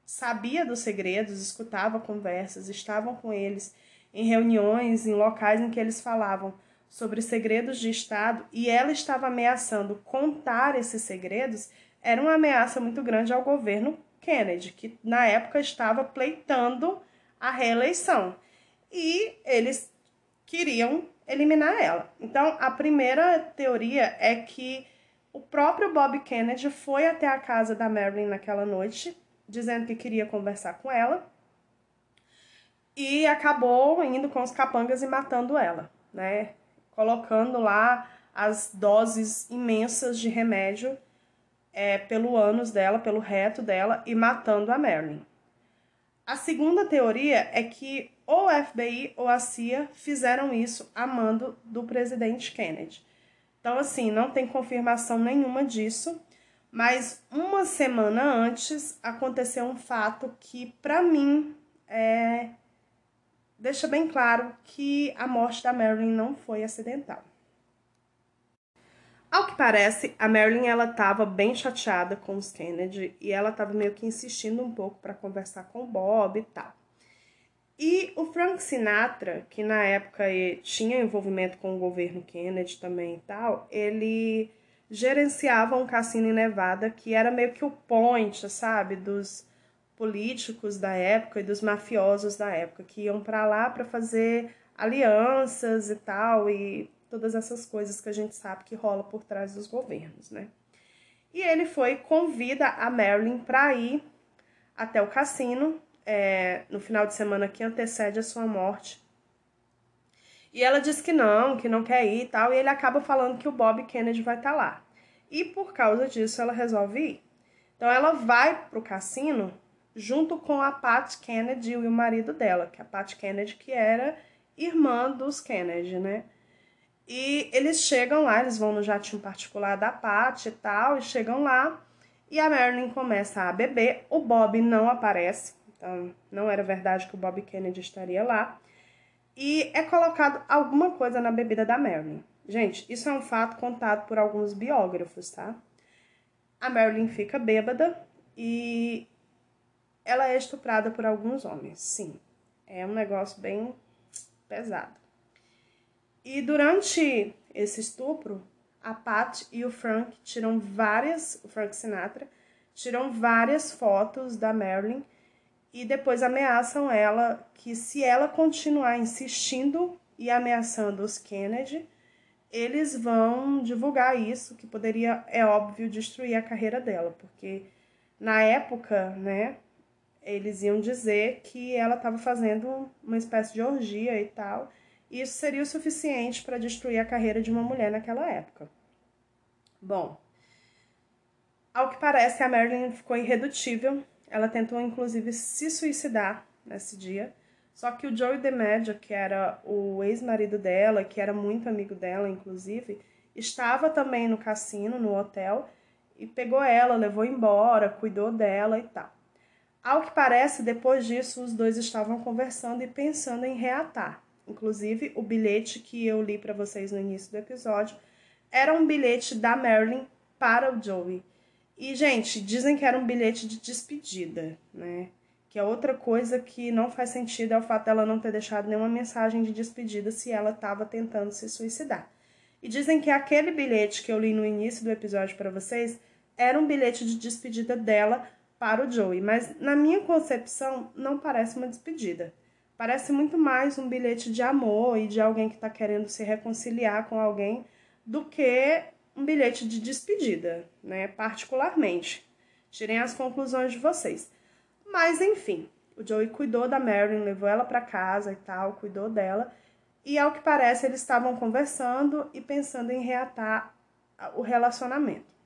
sabia dos segredos, escutava conversas, estavam com eles em reuniões, em locais em que eles falavam sobre segredos de Estado e ela estava ameaçando contar esses segredos, era uma ameaça muito grande ao governo Kennedy, que na época estava pleitando a reeleição. E eles queriam eliminar ela. Então, a primeira teoria é que o próprio Bob Kennedy foi até a casa da Marilyn naquela noite, dizendo que queria conversar com ela, e acabou indo com os capangas e matando ela, né? Colocando lá as doses imensas de remédio é, pelo ânus dela, pelo reto dela e matando a Marilyn. A segunda teoria é que ou o FBI ou a CIA fizeram isso a mando do presidente Kennedy. Então, assim, não tem confirmação nenhuma disso, mas uma semana antes aconteceu um fato que, para mim, é deixa bem claro que a morte da Marilyn não foi acidental. Ao que parece, a Marilyn ela estava bem chateada com os Kennedy e ela estava meio que insistindo um pouco para conversar com o Bob e tal. E o Frank Sinatra, que na época tinha envolvimento com o governo Kennedy também e tal, ele gerenciava um cassino em Nevada que era meio que o point, sabe, dos políticos da época e dos mafiosos da época que iam para lá para fazer alianças e tal e todas essas coisas que a gente sabe que rola por trás dos governos, né? E ele foi convida a Marilyn para ir até o cassino é, no final de semana que antecede a sua morte. E ela diz que não, que não quer ir e tal, e ele acaba falando que o Bob Kennedy vai estar tá lá. E por causa disso ela resolve ir. Então ela vai pro cassino junto com a Pat Kennedy e o marido dela, que é a Pat Kennedy, que era irmã dos Kennedy, né? E eles chegam lá, eles vão no jatinho particular da Pat e tal, e chegam lá, e a Marilyn começa a beber, o Bob não aparece, então não era verdade que o Bob Kennedy estaria lá, e é colocado alguma coisa na bebida da Marilyn. Gente, isso é um fato contado por alguns biógrafos, tá? A Marilyn fica bêbada e ela é estuprada por alguns homens, sim. É um negócio bem pesado. E durante esse estupro, a Pat e o Frank tiram várias, o Frank Sinatra, tiram várias fotos da Marilyn e depois ameaçam ela que se ela continuar insistindo e ameaçando os Kennedy, eles vão divulgar isso, que poderia, é óbvio, destruir a carreira dela, porque na época, né, eles iam dizer que ela estava fazendo uma espécie de orgia e tal, e isso seria o suficiente para destruir a carreira de uma mulher naquela época. Bom, ao que parece, a Marilyn ficou irredutível. Ela tentou, inclusive, se suicidar nesse dia. Só que o Joey DeMaggio, que era o ex-marido dela, que era muito amigo dela, inclusive, estava também no cassino, no hotel, e pegou ela, levou embora, cuidou dela e tal. Ao que parece, depois disso, os dois estavam conversando e pensando em reatar. Inclusive, o bilhete que eu li para vocês no início do episódio era um bilhete da Marilyn para o Joey. E, gente, dizem que era um bilhete de despedida, né? Que é outra coisa que não faz sentido é o fato dela não ter deixado nenhuma mensagem de despedida se ela estava tentando se suicidar. E dizem que aquele bilhete que eu li no início do episódio para vocês era um bilhete de despedida dela para o Joey, mas na minha concepção não parece uma despedida. Parece muito mais um bilhete de amor e de alguém que está querendo se reconciliar com alguém do que um bilhete de despedida, né? Particularmente. Tirem as conclusões de vocês. Mas enfim, o Joey cuidou da Marilyn, levou ela para casa e tal, cuidou dela. E ao que parece, eles estavam conversando e pensando em reatar o relacionamento.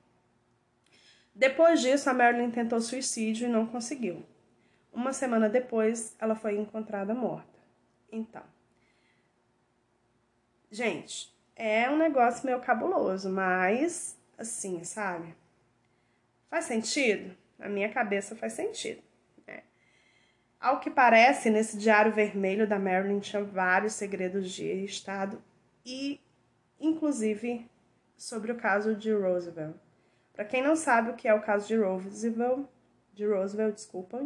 Depois disso, a Marilyn tentou suicídio e não conseguiu. Uma semana depois, ela foi encontrada morta. Então, gente, é um negócio meio cabuloso, mas assim, sabe? Faz sentido? Na minha cabeça faz sentido. Né? Ao que parece, nesse diário vermelho da Marilyn tinha vários segredos de Estado e, inclusive, sobre o caso de Roosevelt. Para quem não sabe o que é o caso de Roosevelt, de Roosevelt, desculpa,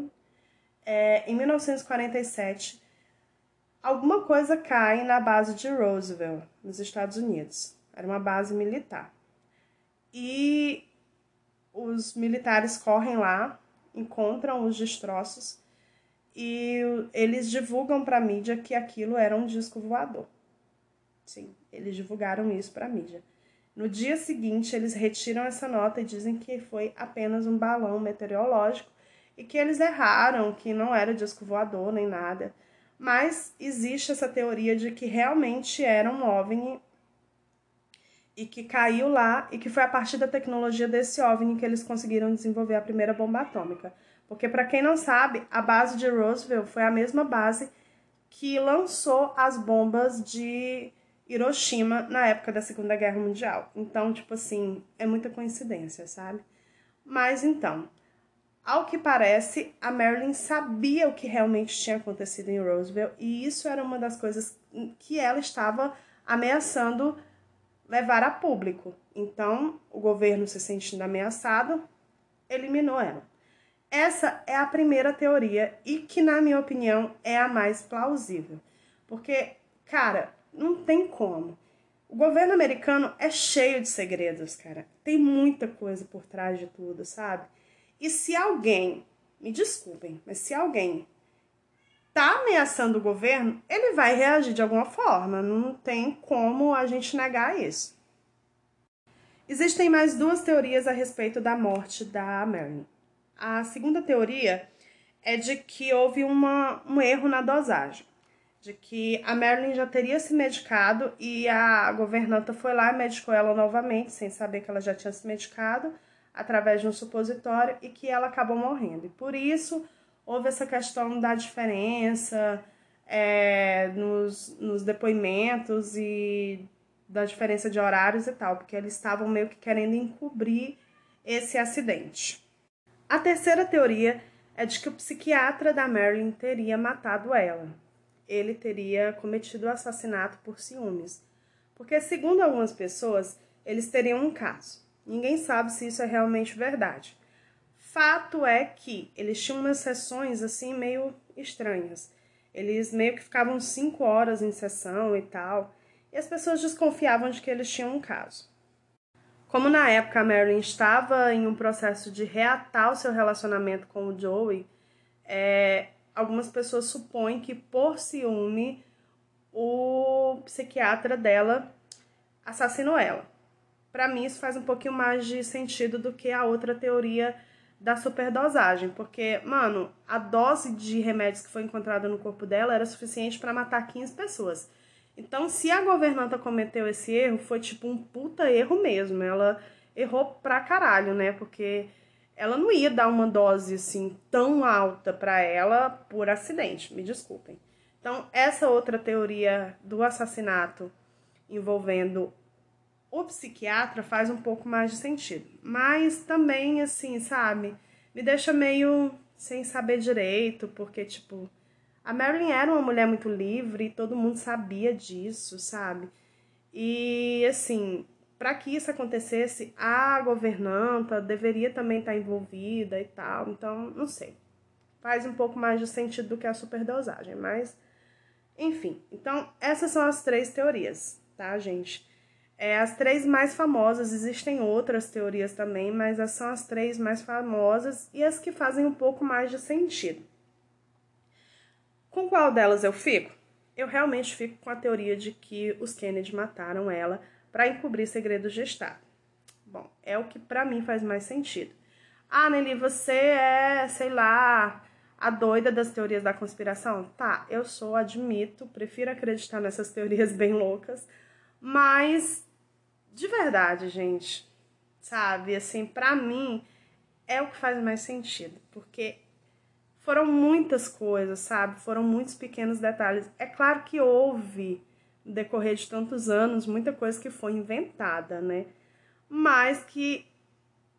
é, em 1947, alguma coisa cai na base de Roosevelt, nos Estados Unidos. Era uma base militar. E os militares correm lá, encontram os destroços e eles divulgam para a mídia que aquilo era um disco voador. Sim, eles divulgaram isso para a mídia. No dia seguinte, eles retiram essa nota e dizem que foi apenas um balão meteorológico e que eles erraram, que não era disco voador nem nada. Mas existe essa teoria de que realmente era um OVNI e que caiu lá e que foi a partir da tecnologia desse OVNI que eles conseguiram desenvolver a primeira bomba atômica. Porque para quem não sabe, a base de Roosevelt foi a mesma base que lançou as bombas de Hiroshima na época da Segunda Guerra Mundial. Então, tipo assim, é muita coincidência, sabe? Mas então, ao que parece, a Marilyn sabia o que realmente tinha acontecido em Roosevelt e isso era uma das coisas que ela estava ameaçando levar a público. Então, o governo se sentindo ameaçado, eliminou ela. Essa é a primeira teoria e que, na minha opinião, é a mais plausível. Porque, cara, não tem como. O governo americano é cheio de segredos, cara. Tem muita coisa por trás de tudo, sabe? E se alguém, me desculpem, mas se alguém tá ameaçando o governo, ele vai reagir de alguma forma. Não tem como a gente negar isso. Existem mais duas teorias a respeito da morte da Marilyn. A segunda teoria é de que houve uma, um erro na dosagem, de que a Marilyn já teria se medicado e a governanta foi lá e medicou ela novamente, sem saber que ela já tinha se medicado através de um supositório e que ela acabou morrendo. E por isso houve essa questão da diferença é, nos, nos depoimentos e da diferença de horários e tal, porque eles estavam meio que querendo encobrir esse acidente. A terceira teoria é de que o psiquiatra da Marilyn teria matado ela. Ele teria cometido o assassinato por ciúmes Porque, segundo algumas pessoas, eles teriam um caso. Ninguém sabe se isso é realmente verdade. Fato é que eles tinham umas sessões assim meio estranhas. Eles meio que ficavam cinco horas em sessão e tal, e as pessoas desconfiavam de que eles tinham um caso. Como na época a Marilyn estava em um processo de reatar o seu relacionamento com o Joey, é, algumas pessoas supõem que por ciúme o psiquiatra dela assassinou ela. Para mim isso faz um pouquinho mais de sentido do que a outra teoria da superdosagem, porque, mano, a dose de remédios que foi encontrada no corpo dela era suficiente para matar 15 pessoas. Então, se a governanta cometeu esse erro, foi tipo um puta erro mesmo. Ela errou pra caralho, né? Porque ela não ia dar uma dose assim tão alta para ela por acidente, me desculpem. Então, essa outra teoria do assassinato envolvendo o psiquiatra faz um pouco mais de sentido. Mas também, assim, sabe, me deixa meio sem saber direito, porque, tipo, a Marilyn era uma mulher muito livre e todo mundo sabia disso, sabe? E assim, para que isso acontecesse, a governanta deveria também estar envolvida e tal. Então, não sei. Faz um pouco mais de sentido do que a superdosagem, mas enfim. Então, essas são as três teorias, tá, gente? É, as três mais famosas, existem outras teorias também, mas essas são as três mais famosas e as que fazem um pouco mais de sentido. Com qual delas eu fico? Eu realmente fico com a teoria de que os Kennedy mataram ela para encobrir segredos de Estado. Bom, é o que para mim faz mais sentido. Ah, Nelly, você é, sei lá, a doida das teorias da conspiração? Tá, eu sou, admito, prefiro acreditar nessas teorias bem loucas, mas de verdade, gente, sabe, assim, para mim é o que faz mais sentido, porque foram muitas coisas, sabe? Foram muitos pequenos detalhes. É claro que houve, decorrer de tantos anos, muita coisa que foi inventada, né? Mas que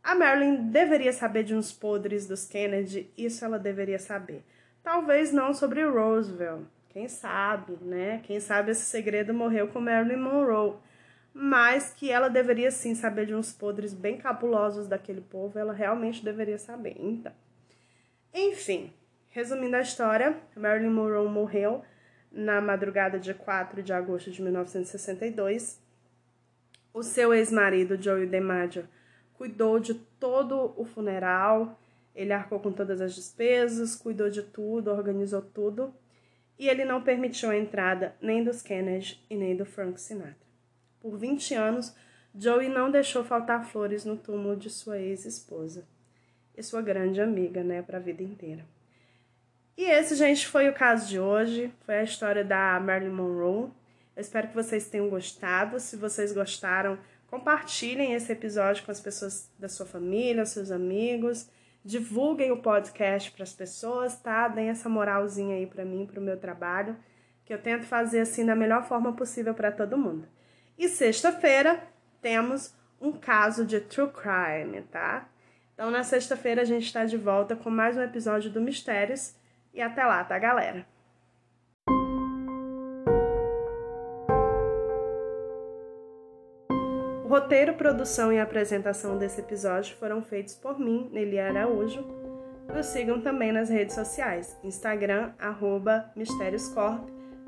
a Marilyn deveria saber de uns podres dos Kennedy, isso ela deveria saber. Talvez não sobre Roosevelt, quem sabe, né? Quem sabe esse segredo morreu com Marilyn Monroe. Mas que ela deveria sim saber de uns podres bem cabulosos daquele povo, ela realmente deveria saber. Então, enfim, Resumindo a história, Marilyn Monroe morreu na madrugada de 4 de agosto de 1962. O seu ex-marido, Joey DiMaggio, cuidou de todo o funeral, ele arcou com todas as despesas, cuidou de tudo, organizou tudo, e ele não permitiu a entrada nem dos Kennedy e nem do Frank Sinatra. Por 20 anos, Joey não deixou faltar flores no túmulo de sua ex-esposa e sua grande amiga, né, para a vida inteira. E esse, gente, foi o caso de hoje. Foi a história da Marilyn Monroe. Eu espero que vocês tenham gostado. Se vocês gostaram, compartilhem esse episódio com as pessoas da sua família, seus amigos. Divulguem o podcast para as pessoas, tá? Deem essa moralzinha aí para mim, para o meu trabalho, que eu tento fazer assim da melhor forma possível para todo mundo. E sexta-feira temos um caso de true crime, tá? Então, na sexta-feira a gente está de volta com mais um episódio do Mistérios. E até lá, tá, galera? O roteiro, produção e apresentação desse episódio foram feitos por mim, Nelly Araújo. Nos sigam também nas redes sociais, Instagram, arroba Mistérios Corp,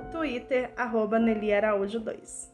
Twitter, arroba Nelly Araújo 2.